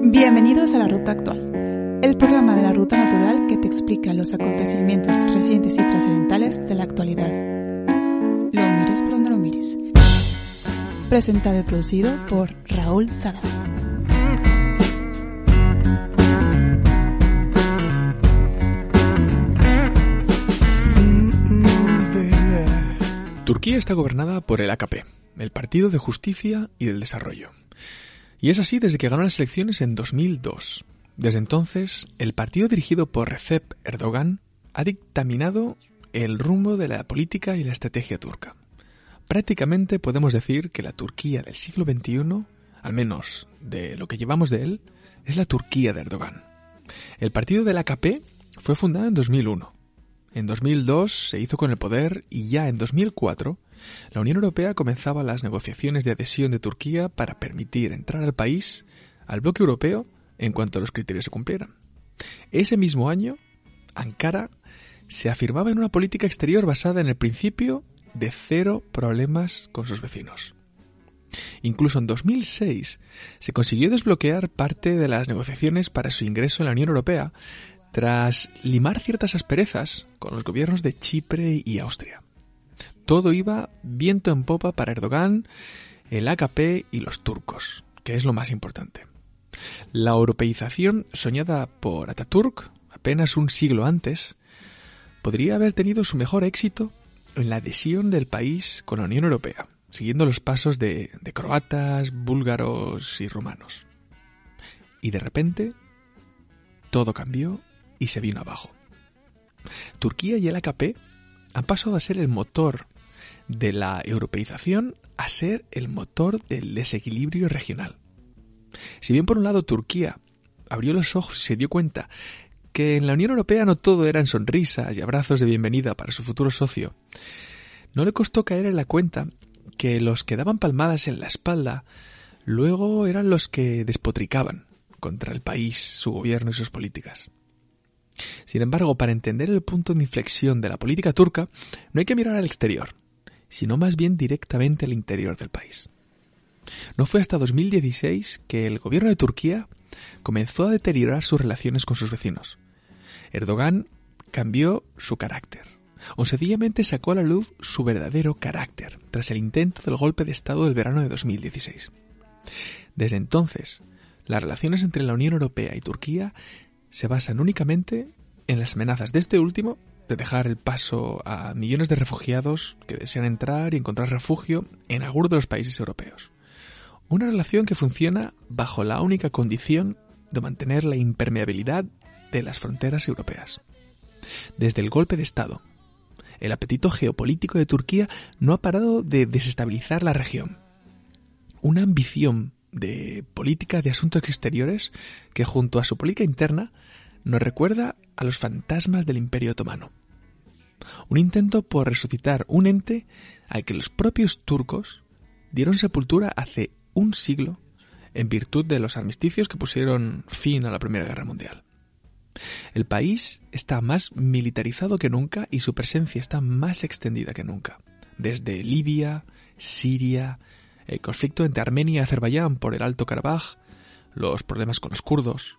Bienvenidos a La Ruta Actual, el programa de la Ruta Natural que te explica los acontecimientos recientes y trascendentales de la actualidad. Lo mires por donde lo mires. Presentado y producido por Raúl Sada. Turquía está gobernada por el AKP, el Partido de Justicia y del Desarrollo. Y es así desde que ganó las elecciones en 2002. Desde entonces, el partido dirigido por Recep Erdogan ha dictaminado el rumbo de la política y la estrategia turca. Prácticamente podemos decir que la Turquía del siglo XXI, al menos de lo que llevamos de él, es la Turquía de Erdogan. El partido del AKP fue fundado en 2001. En 2002 se hizo con el poder y ya en 2004 la Unión Europea comenzaba las negociaciones de adhesión de Turquía para permitir entrar al país al bloque europeo en cuanto los criterios se cumplieran. Ese mismo año, Ankara se afirmaba en una política exterior basada en el principio de cero problemas con sus vecinos. Incluso en 2006 se consiguió desbloquear parte de las negociaciones para su ingreso en la Unión Europea tras limar ciertas asperezas con los gobiernos de Chipre y Austria. Todo iba viento en popa para Erdogan, el AKP y los turcos, que es lo más importante. La europeización soñada por Ataturk apenas un siglo antes podría haber tenido su mejor éxito en la adhesión del país con la Unión Europea, siguiendo los pasos de, de croatas, búlgaros y rumanos. Y de repente, todo cambió y se vino abajo. Turquía y el AKP han pasado a ser el motor de la europeización a ser el motor del desequilibrio regional. Si bien por un lado Turquía abrió los ojos y se dio cuenta que en la Unión Europea no todo eran sonrisas y abrazos de bienvenida para su futuro socio, no le costó caer en la cuenta que los que daban palmadas en la espalda luego eran los que despotricaban contra el país, su gobierno y sus políticas. Sin embargo, para entender el punto de inflexión de la política turca, no hay que mirar al exterior, sino más bien directamente al interior del país. No fue hasta 2016 que el gobierno de Turquía comenzó a deteriorar sus relaciones con sus vecinos. Erdogan cambió su carácter, o sencillamente sacó a la luz su verdadero carácter, tras el intento del golpe de Estado del verano de 2016. Desde entonces, las relaciones entre la Unión Europea y Turquía se basan únicamente en las amenazas de este último de dejar el paso a millones de refugiados que desean entrar y encontrar refugio en algunos de los países europeos. Una relación que funciona bajo la única condición de mantener la impermeabilidad de las fronteras europeas. Desde el golpe de Estado, el apetito geopolítico de Turquía no ha parado de desestabilizar la región. Una ambición de política de asuntos exteriores que junto a su política interna nos recuerda a los fantasmas del Imperio Otomano. Un intento por resucitar un ente al que los propios turcos dieron sepultura hace un siglo en virtud de los armisticios que pusieron fin a la Primera Guerra Mundial. El país está más militarizado que nunca y su presencia está más extendida que nunca. Desde Libia, Siria, el conflicto entre Armenia y Azerbaiyán por el Alto Karabaj, los problemas con los kurdos,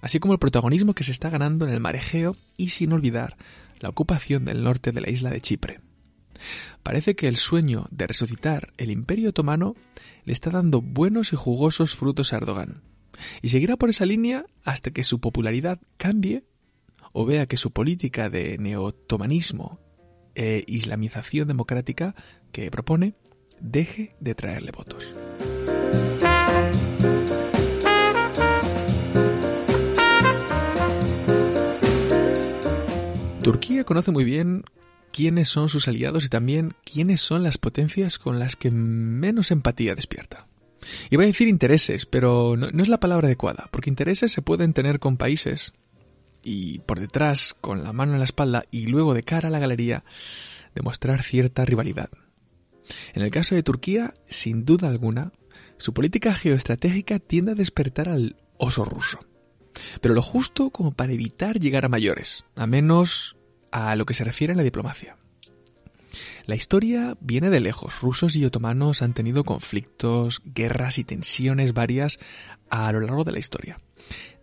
así como el protagonismo que se está ganando en el mar Egeo y sin olvidar la ocupación del norte de la isla de Chipre. Parece que el sueño de resucitar el imperio otomano le está dando buenos y jugosos frutos a Erdogan, y seguirá por esa línea hasta que su popularidad cambie o vea que su política de neotomanismo e islamización democrática que propone deje de traerle votos. Turquía conoce muy bien quiénes son sus aliados y también quiénes son las potencias con las que menos empatía despierta. Iba a decir intereses, pero no, no, es la palabra adecuada, porque intereses se pueden tener con países y por detrás, con la mano en la espalda y luego de cara a la galería, demostrar cierta rivalidad. En el caso de Turquía, sin duda alguna, su política geoestratégica tiende a despertar al oso ruso. Pero lo justo como para evitar llegar a mayores, a menos a lo que se refiere a la diplomacia. La historia viene de lejos. Rusos y otomanos han tenido conflictos, guerras y tensiones varias a lo largo de la historia.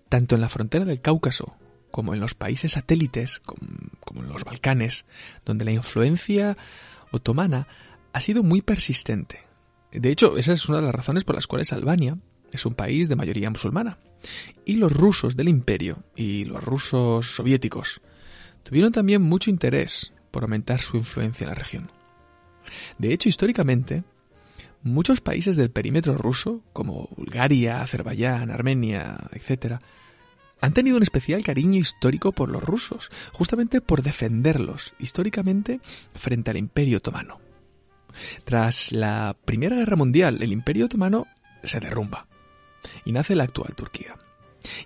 Tanto en la frontera del Cáucaso como en los países satélites, como, en los Balcanes, donde la influencia otomana ha sido muy persistente. De hecho, esa es una de las razones por las cuales Albania es un país de mayoría musulmana. Y los rusos del imperio y los rusos soviéticos tuvieron también mucho interés por aumentar su influencia en la región. De hecho, históricamente, muchos países del perímetro ruso, como Bulgaria, Azerbaiyán, Armenia, etc., han tenido un especial cariño histórico por los rusos, justamente por defenderlos históricamente frente al Imperio Otomano. Tras la Primera Guerra Mundial, el Imperio Otomano se derrumba y nace la actual Turquía.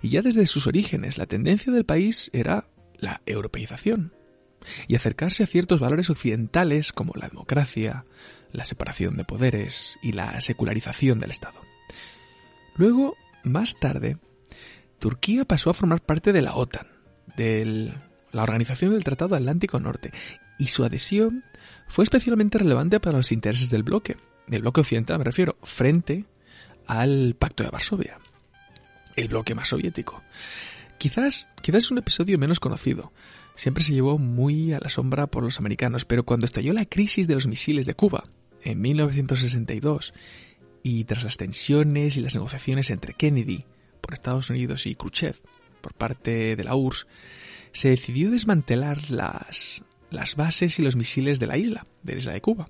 Y ya desde sus orígenes la tendencia del país era la europeización y acercarse a ciertos valores occidentales como la democracia, la separación de poderes y la secularización del Estado. Luego, más tarde, Turquía pasó a formar parte de la OTAN, de la Organización del Tratado Atlántico Norte, y su adhesión fue especialmente relevante para los intereses del bloque, del bloque occidental me refiero, frente al Pacto de Varsovia, el bloque más soviético. Quizás, quizás es un episodio menos conocido. Siempre se llevó muy a la sombra por los americanos, pero cuando estalló la crisis de los misiles de Cuba en 1962 y tras las tensiones y las negociaciones entre Kennedy por Estados Unidos y Khrushchev por parte de la URSS, se decidió desmantelar las, las bases y los misiles de la isla, de la isla de Cuba.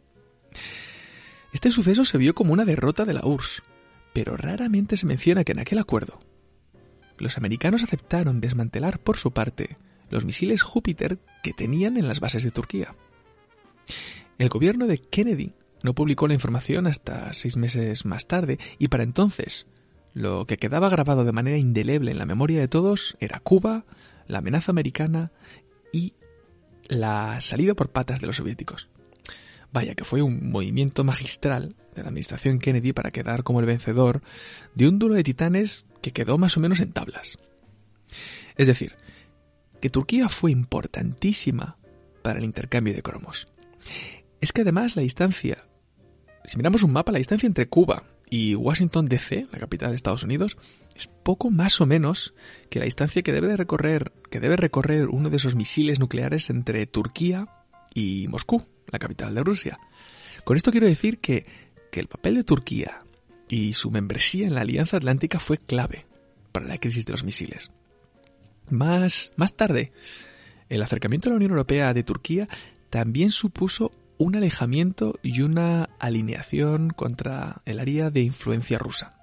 Este suceso se vio como una derrota de la URSS, pero raramente se menciona que en aquel acuerdo los americanos aceptaron desmantelar por su parte los misiles Júpiter que tenían en las bases de Turquía. El gobierno de Kennedy no publicó la información hasta seis meses más tarde y para entonces lo que quedaba grabado de manera indeleble en la memoria de todos era Cuba, la amenaza americana y la salida por patas de los soviéticos. Vaya que fue un movimiento magistral de la administración Kennedy para quedar como el vencedor de un duelo de titanes que quedó más o menos en tablas. Es decir, que Turquía fue importantísima para el intercambio de cromos. Es que además la distancia, si miramos un mapa, la distancia entre Cuba y Washington DC, la capital de Estados Unidos, es poco más o menos que la distancia que debe recorrer, que debe recorrer uno de esos misiles nucleares entre Turquía y Moscú, la capital de Rusia. Con esto quiero decir que, que el papel de Turquía y su membresía en la Alianza Atlántica fue clave para la crisis de los misiles. Más, más tarde, el acercamiento a la Unión Europea de Turquía también supuso un alejamiento y una alineación contra el área de influencia rusa.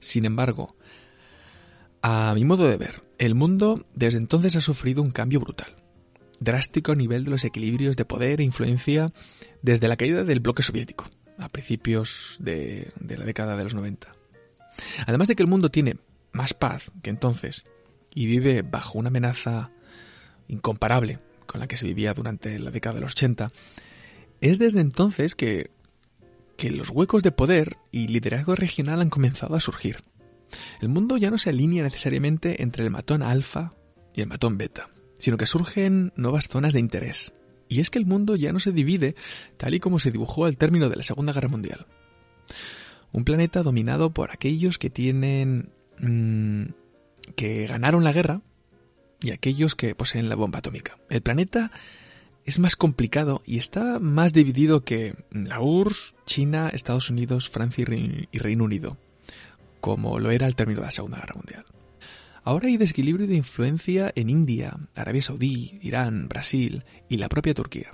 Sin embargo, a mi modo de ver, el mundo desde entonces ha sufrido un cambio brutal, drástico a nivel de los equilibrios de poder e influencia desde la caída del bloque soviético a principios de, la década de los 90. Además de que el mundo tiene más paz que entonces y vive bajo una amenaza incomparable con la que se vivía durante la década de los 80, es desde entonces que, que los huecos de poder y liderazgo regional han comenzado a surgir. El mundo ya no se alinea necesariamente entre el matón alfa y el matón beta, sino que surgen nuevas zonas de interés, y es que el mundo ya no se divide tal y como se dibujó al término de la Segunda Guerra Mundial. Un planeta dominado por aquellos que tienen... Mm, que ganaron la guerra y aquellos que poseen la bomba atómica. El planeta es más complicado y está más dividido que la URSS, China, Estados Unidos, Francia y Reino Unido, como lo era al término de la Segunda Guerra Mundial. Ahora hay desequilibrio de influencia en India, Arabia Saudí, Irán, Brasil y la propia Turquía.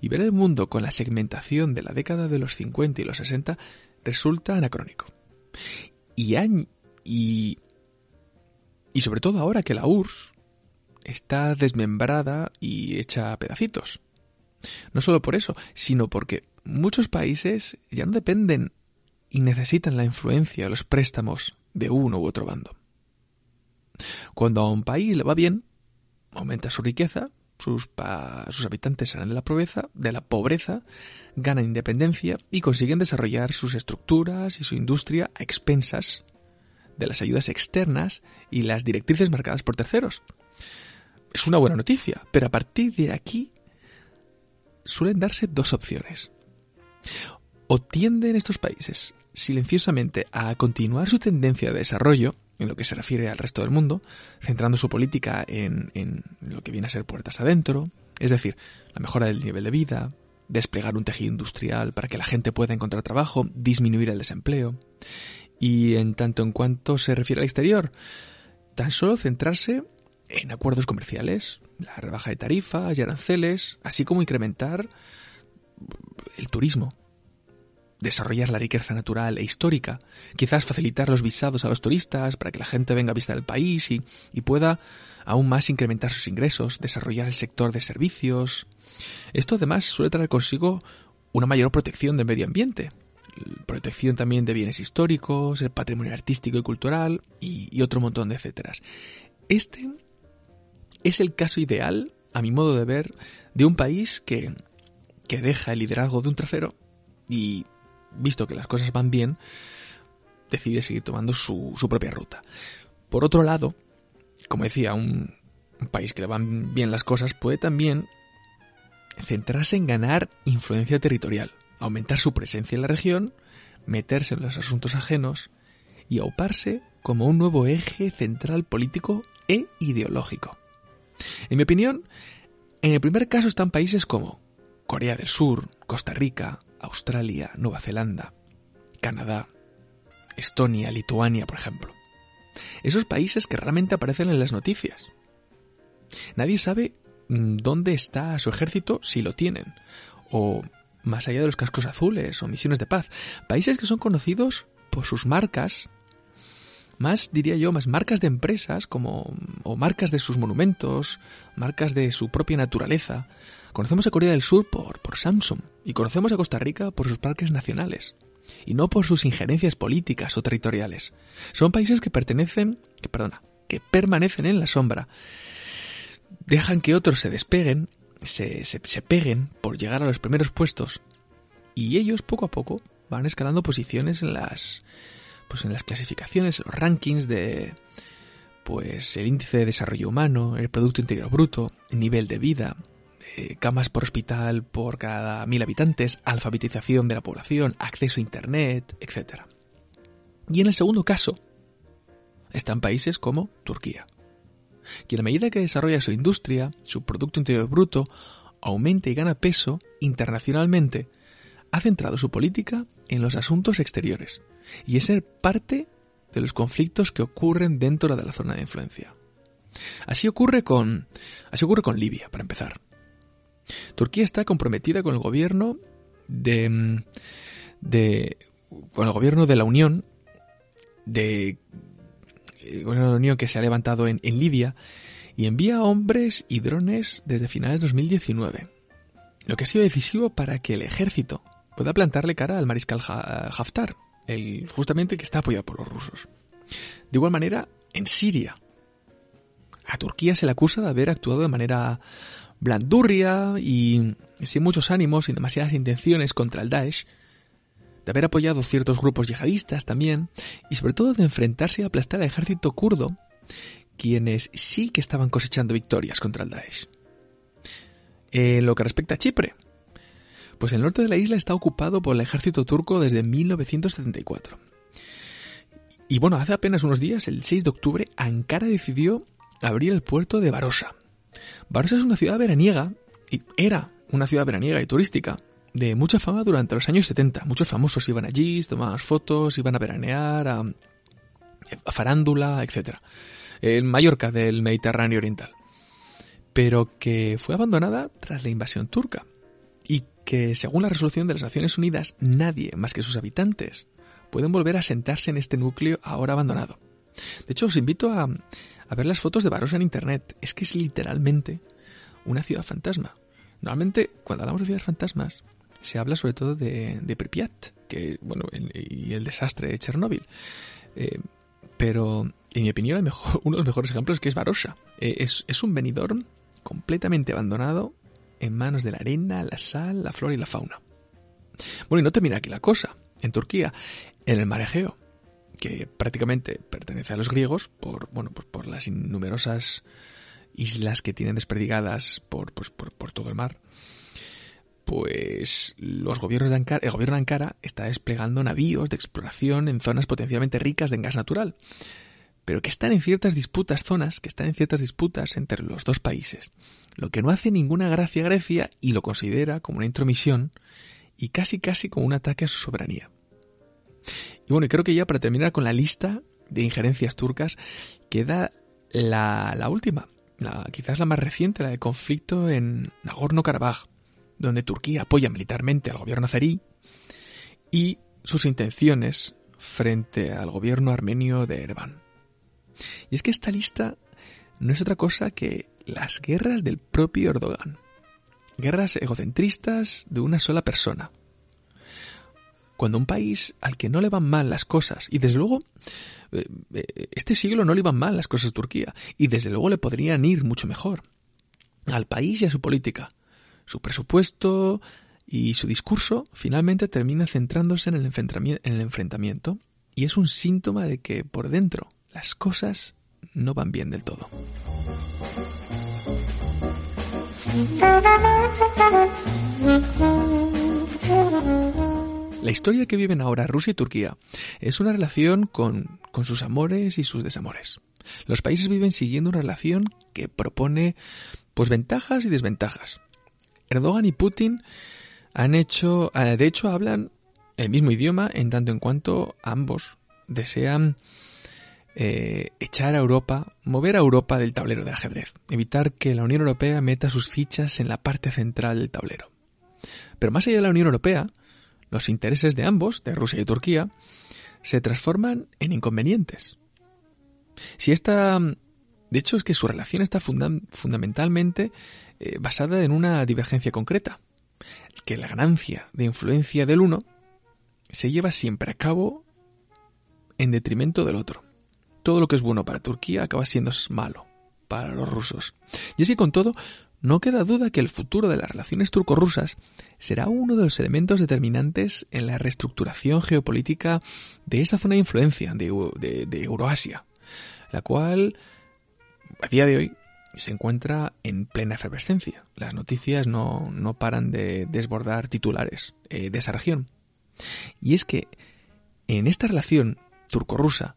Y ver el mundo con la segmentación de la década de los 50 y los 60 resulta anacrónico. Y, y, sobre todo ahora que la URSS está desmembrada y hecha a pedacitos. No solo por eso, sino porque muchos países ya no dependen y necesitan la influencia, los préstamos de uno u otro bando. Cuando a un país le va bien, aumenta su riqueza, sus, sus habitantes salen de la pobreza, de la pobreza, ganan independencia y consiguen desarrollar sus estructuras y su industria a expensas de las ayudas externas y las directrices marcadas por terceros. Es una buena noticia, pero a partir de aquí suelen darse dos opciones. O tienden estos países silenciosamente a continuar su tendencia de desarrollo, en lo que se refiere al resto del mundo, centrando su política en, en, lo que viene a ser puertas adentro, es decir, la mejora del nivel de vida, desplegar un tejido industrial para que la gente pueda encontrar trabajo, disminuir el desempleo. Y en tanto en cuanto se refiere al exterior, tan solo centrarse en acuerdos comerciales, la rebaja de tarifas y aranceles, así como incrementar el turismo, desarrollar la riqueza natural e histórica, quizás facilitar los visados a los turistas para que la gente venga a visitar el país y, y pueda aún más incrementar sus ingresos, desarrollar el sector de servicios. Esto además suele traer consigo una mayor protección del medio ambiente, protección también de bienes históricos, el patrimonio artístico y cultural y, otro montón de etcéteras. Este es el caso ideal, a mi modo de ver, de un país que, que deja el liderazgo de un tercero y, visto que las cosas van bien, decide seguir tomando su, propia ruta. Por otro lado, como decía, un, un país que le van bien las cosas puede también centrarse en ganar influencia territorial, aumentar su presencia en la región, meterse en los asuntos ajenos y auparse como un nuevo eje central político e ideológico. En mi opinión, en el primer caso están países como Corea del Sur, Costa Rica, Australia, Nueva Zelanda, Canadá, Estonia, Lituania, por ejemplo. Esos países que raramente aparecen en las noticias. Nadie sabe mm, dónde está su ejército si lo tienen, o más allá de los cascos azules o misiones de paz. Países que son conocidos por sus marcas más, diría yo, más marcas de empresas como, o marcas de sus monumentos, marcas de su propia naturaleza. Conocemos a Corea del Sur por, por Samsung y conocemos a Costa Rica por sus parques nacionales y no por sus injerencias políticas o territoriales. Son países que pertenecen, que perdona, que permanecen en la sombra. Dejan que otros se despeguen, se, se, se peguen por llegar a los primeros puestos y ellos poco a poco van escalando posiciones en las pues en las clasificaciones, los rankings de pues el índice de desarrollo humano, el producto interior bruto, el nivel de vida, eh, camas por hospital por cada mil habitantes, alfabetización de la población, acceso a internet, etc. Y en el segundo caso están países como Turquía, que a medida que desarrolla su industria, su producto interior bruto, aumenta y gana peso internacionalmente, ha centrado su política en los asuntos exteriores, y es ser parte de los conflictos que ocurren dentro de la zona de influencia. Así ocurre con, así ocurre con Libia, para empezar. Turquía está comprometida con el gobierno de, de con el gobierno de la Unión de el gobierno de la Unión que se ha levantado en, en Libia y envía hombres y drones desde finales de 2019, lo que ha sido decisivo para que el ejército pueda plantarle cara al mariscal Haftar, el, justamente que está apoyado por los rusos. De igual manera, en Siria, a Turquía se le acusa de haber actuado de manera blandurria y sin muchos ánimos, sin demasiadas intenciones contra el Daesh, de haber apoyado ciertos grupos yihadistas también, y sobre todo de enfrentarse y aplastar al ejército kurdo, quienes sí que estaban cosechando victorias contra el Daesh. En lo que respecta a Chipre, pues el norte de la isla está ocupado por el ejército turco desde 1974. Y bueno, hace apenas unos días, el 6 de octubre, Ankara decidió abrir el puerto de Barossa. Barossa es una ciudad veraniega, y era una ciudad veraniega y turística, de mucha fama durante los años 70. Muchos famosos iban allí, tomaban fotos, iban a veranear, a, a farándula, etc. En Mallorca del Mediterráneo Oriental. Pero que fue abandonada tras la invasión turca y que, según la resolución de las Naciones Unidas, nadie más que sus habitantes pueden volver a sentarse en este núcleo ahora abandonado. De hecho, os invito a, a ver las fotos de Barossa en Internet. Es que es literalmente una ciudad fantasma. Normalmente, cuando hablamos de ciudades fantasmas, se habla sobre todo de, de Pripyat, que, bueno, y el desastre de Chernóbil. Eh, pero, en mi opinión, el mejor, uno de los mejores ejemplos es que es Barossa. Eh, es, un venidor completamente abandonado en manos de la arena, la sal, la flora y la fauna. Bueno, y no termina aquí la cosa. En Turquía, en el mar Egeo, que prácticamente pertenece a los griegos por, bueno, pues por las numerosas islas que tienen desperdigadas por, pues por, por todo el mar, pues los gobiernos de Ankara, el gobierno de Ankara está desplegando navíos de exploración en zonas potencialmente ricas en gas natural, pero que están en ciertas disputas, zonas que están en ciertas disputas entre los dos países, lo que no hace ninguna gracia a Grecia y lo considera como una intromisión y casi casi como un ataque a su soberanía. Y bueno, creo que ya para terminar con la lista de injerencias turcas queda la, última, quizás la más reciente, la del conflicto en Nagorno-Karabaj, donde Turquía apoya militarmente al gobierno azerí y sus intenciones frente al gobierno armenio de Ereván. Y es que esta lista no es otra cosa que las guerras del propio Erdogan. Guerras egocentristas de una sola persona. Cuando un país al que no le van mal las cosas, y desde luego eh, eh, este siglo no le iban mal las cosas a Turquía, y desde luego le podrían ir mucho mejor, al país y a su política, su presupuesto y su discurso finalmente termina centrándose en el, enfrentamiento y es un síntoma de que por dentro las cosas no van bien del todo. La historia que viven ahora Rusia y Turquía es una relación con, con, sus amores y sus desamores. Los países viven siguiendo una relación que propone pues ventajas y desventajas. Erdogan y Putin han hecho, eh, de hecho, hablan el mismo idioma en tanto en cuanto ambos desean eh, echar a Europa, mover a Europa del tablero de ajedrez, evitar que la Unión Europea meta sus fichas en la parte central del tablero. Pero más allá de la Unión Europea, los intereses de ambos, de Rusia y Turquía, se transforman en inconvenientes. Si esta, de hecho, es que su relación está fundamentalmente eh, basada en una divergencia concreta, que la ganancia de influencia del uno se lleva siempre a cabo en detrimento del otro. Todo lo que es bueno para Turquía acaba siendo malo para los rusos. Y es que con todo, no queda duda que el futuro de las relaciones turco-rusas será uno de los elementos determinantes en la reestructuración geopolítica de esa zona de influencia de, de Euroasia, la cual a día de hoy se encuentra en plena efervescencia. Las noticias no, no paran de desbordar titulares eh, de esa región. Y es que en esta relación turco-rusa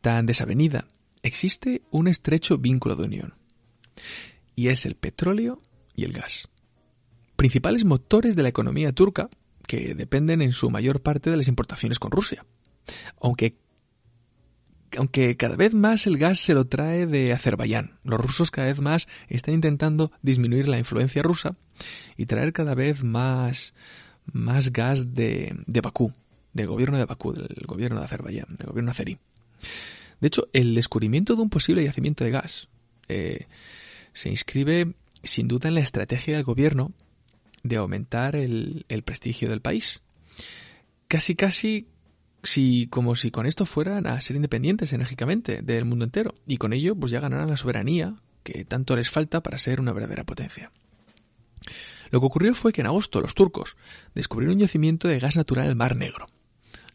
tan desavenida existe un estrecho vínculo de unión. Y es el petróleo y el gas. Principales motores de la economía turca que dependen en su mayor parte de las importaciones con Rusia. Aunque aunque cada vez más el gas se lo trae de Azerbaiyán. Los rusos cada vez más están intentando disminuir la influencia rusa y traer cada vez más, más gas de, de Bakú, del gobierno de Bakú, del gobierno de Azerbaiyán, del gobierno azerí. De hecho, el descubrimiento de un posible yacimiento de gas eh, se inscribe sin duda en la estrategia del gobierno de aumentar el, prestigio del país. Casi casi si como si con esto fueran a ser independientes enérgicamente del mundo entero y con ello pues ya ganarán la soberanía que tanto les falta para ser una verdadera potencia. Lo que ocurrió fue que en agosto los turcos descubrieron un yacimiento de gas natural en el Mar Negro,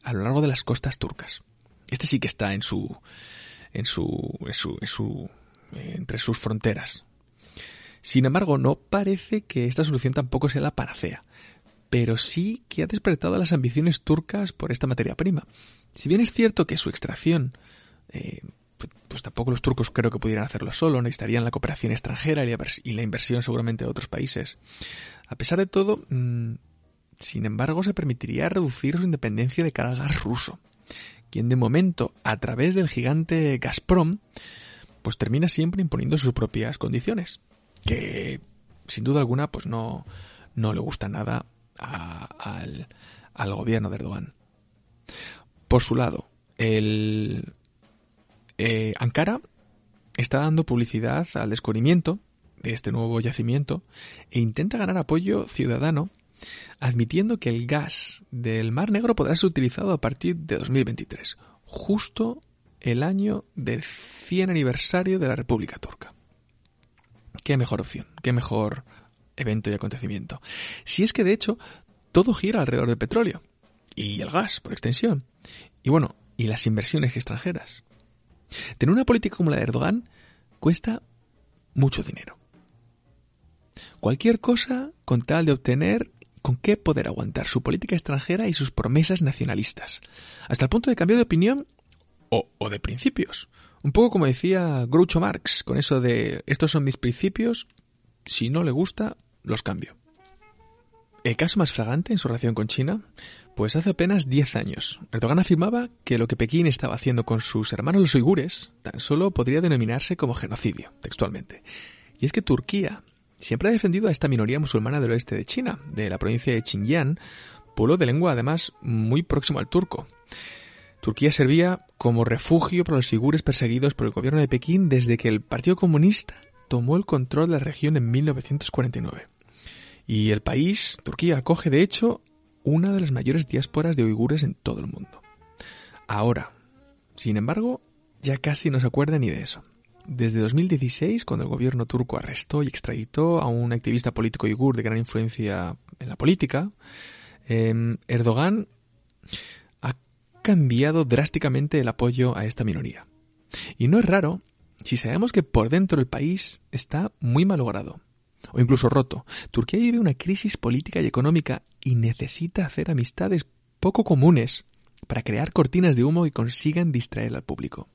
a lo largo de las costas turcas. Este sí que está en su en su, en su, en su entre sus fronteras. Sin embargo, no parece que esta solución tampoco sea la panacea, pero sí que ha despertado las ambiciones turcas por esta materia prima. Si bien es cierto que su extracción, eh, pues tampoco los turcos creo que pudieran hacerlo solo, necesitarían la cooperación extranjera y la inversión seguramente de otros países. A pesar de todo, mm, sin embargo, se permitiría reducir su independencia de cara gas ruso, quien de momento, a través del gigante Gazprom, pues termina siempre imponiendo sus propias condiciones, que sin duda alguna pues no, no le gusta nada al, gobierno de Erdogan. Por su lado, el eh, Ankara está dando publicidad al descubrimiento de este nuevo yacimiento e intenta ganar apoyo ciudadano admitiendo que el gas del Mar Negro podrá ser utilizado a partir de 2023, justo el año del 100 aniversario de la República Turca. Qué mejor opción, qué mejor evento y acontecimiento. Si es que de hecho todo gira alrededor del petróleo y el gas, por extensión. Y bueno, y las inversiones extranjeras. Tener una política como la de Erdogan cuesta mucho dinero. Cualquier cosa con tal de obtener con qué poder aguantar su política extranjera y sus promesas nacionalistas, hasta el punto de cambiar de opinión o, o de principios. Un poco como decía Groucho Marx, con eso de estos son mis principios, si no le gusta, los cambio. El caso más flagrante en su relación con China, pues hace apenas 10 años, Erdogan afirmaba que lo que Pekín estaba haciendo con sus hermanos los uigures tan solo podría denominarse como genocidio, textualmente. Y es que Turquía siempre ha defendido a esta minoría musulmana del oeste de China, de la provincia de Xinjiang, pueblo de lengua además muy próximo al turco. Turquía servía como refugio para los uigures perseguidos por el gobierno de Pekín desde que el Partido Comunista tomó el control de la región en 1949. Y el país, Turquía, acoge de hecho una de las mayores diásporas de uigures en todo el mundo. Ahora, sin embargo, ya casi no se acuerda ni de eso. Desde 2016, cuando el gobierno turco arrestó y extraditó a un activista político uigur de gran influencia en la política, em, Erdogan cambiado drásticamente el apoyo a esta minoría. Y no es raro si sabemos que por dentro del país está muy malogrado o incluso roto. Turquía vive una crisis política y económica y necesita hacer amistades poco comunes para crear cortinas de humo y consigan distraer al público.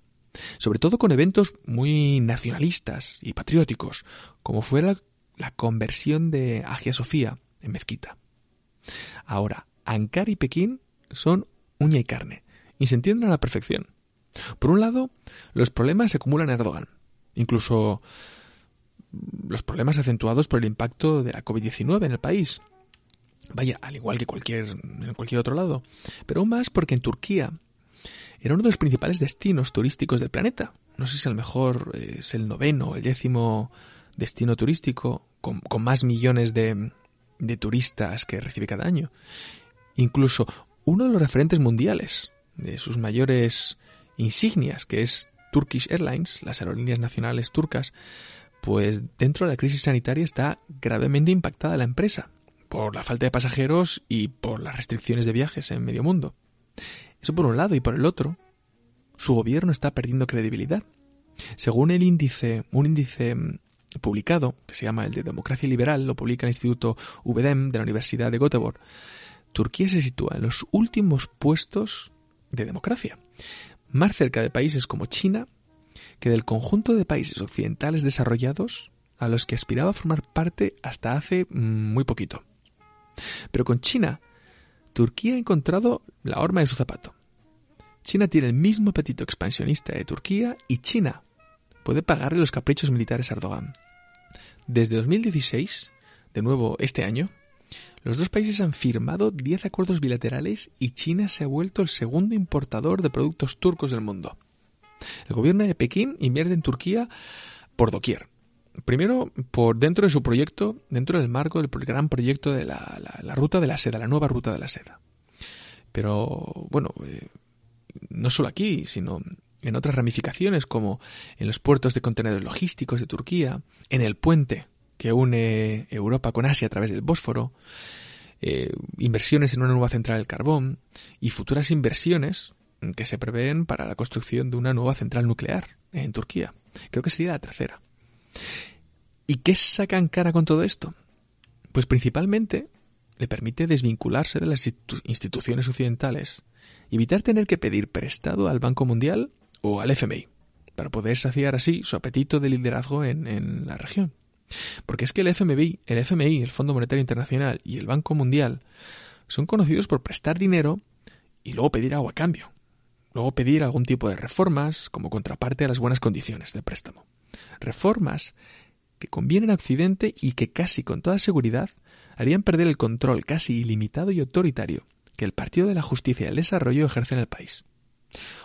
Sobre todo con eventos muy nacionalistas y patrióticos, como fue la, la conversión de Agia Sofía en mezquita. Ahora, Ankara y Pekín son uña y carne, y se entienden a la perfección. Por un lado, los problemas se acumulan en Erdogan. Incluso los problemas acentuados por el impacto de la COVID-19 en el país. Vaya, al igual que cualquier, en cualquier otro lado. Pero aún más porque en Turquía era uno de los principales destinos turísticos del planeta. No sé si a lo mejor es el noveno o el décimo destino turístico con, con más millones de, de turistas que recibe cada año. Incluso uno de los referentes mundiales de sus mayores insignias, que es Turkish Airlines, las aerolíneas nacionales turcas, pues dentro de la crisis sanitaria está gravemente impactada la empresa por la falta de pasajeros y por las restricciones de viajes en medio mundo. Eso por un lado y por el otro, su gobierno está perdiendo credibilidad. Según el índice, un índice mm, publicado, que se llama el de Democracia Liberal, lo publica el Instituto UBDEM de la Universidad de Göteborg, Turquía se sitúa en los últimos puestos de democracia, más cerca de países como China que del conjunto de países occidentales desarrollados a los que aspiraba a formar parte hasta hace mm, muy poquito. Pero con China, Turquía ha encontrado la horma de su zapato. China tiene el mismo apetito expansionista de Turquía y China puede pagarle los caprichos militares a Erdogan. Desde 2016, de nuevo este año, los dos países han firmado 10 acuerdos bilaterales y China se ha vuelto el segundo importador de productos turcos del mundo. El gobierno de Pekín invierte en Turquía por doquier. Primero, por dentro de su proyecto, dentro del marco del gran proyecto de la, ruta de la seda, la nueva ruta de la seda. Pero, bueno, eh, no solo aquí, sino en otras ramificaciones como en los puertos de contenedores logísticos de Turquía, en el puente que une Europa con Asia a través del Bósforo, eh, inversiones en una nueva central del carbón y futuras inversiones que se prevén para la construcción de una nueva central nuclear en Turquía. Creo que sería la tercera. ¿Y qué sacan cara con todo esto? Pues principalmente le permite desvincularse de las instituciones occidentales evitar tener que pedir prestado al Banco Mundial o al FMI, para poder saciar así su apetito de liderazgo en, en la región. Porque es que el FMI, el FMI, el Fondo Monetario Internacional y el Banco Mundial son conocidos por prestar dinero y luego pedir algo a cambio luego pedir algún tipo de reformas como contraparte a las buenas condiciones del préstamo. Reformas que convienen a Occidente y que casi con toda seguridad harían perder el control casi ilimitado y autoritario que el Partido de la Justicia y el Desarrollo ejerce en el país.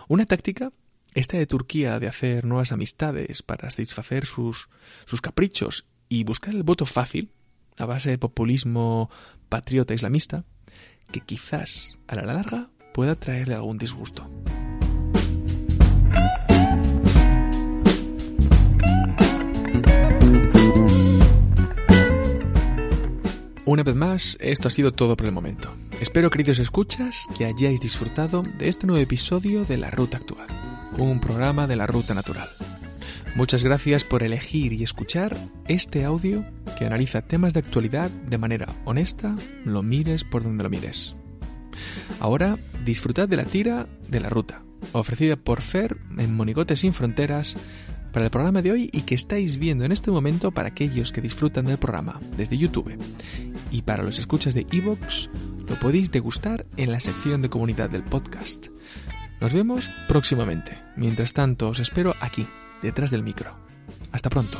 Una táctica, esta de Turquía de hacer nuevas amistades para satisfacer sus, sus caprichos y buscar el voto fácil, a base de populismo patriota islamista, que quizás a la larga pueda traerle algún disgusto. Una vez más, esto ha sido todo por el momento. Espero, queridos escuchas, que hayáis disfrutado de este nuevo episodio de La Ruta Actual, un programa de la Ruta Natural. Muchas gracias por elegir y escuchar este audio que analiza temas de actualidad de manera honesta, lo mires por donde lo mires. Ahora disfrutad de la tira de la ruta, ofrecida por Fer en Monigotes sin Fronteras para el programa de hoy y que estáis viendo en este momento para aquellos que disfrutan del programa desde YouTube. Y para los escuchas de Evox, lo podéis degustar en la sección de comunidad del podcast. Nos vemos próximamente. Mientras tanto, os espero aquí, detrás del micro. Hasta pronto.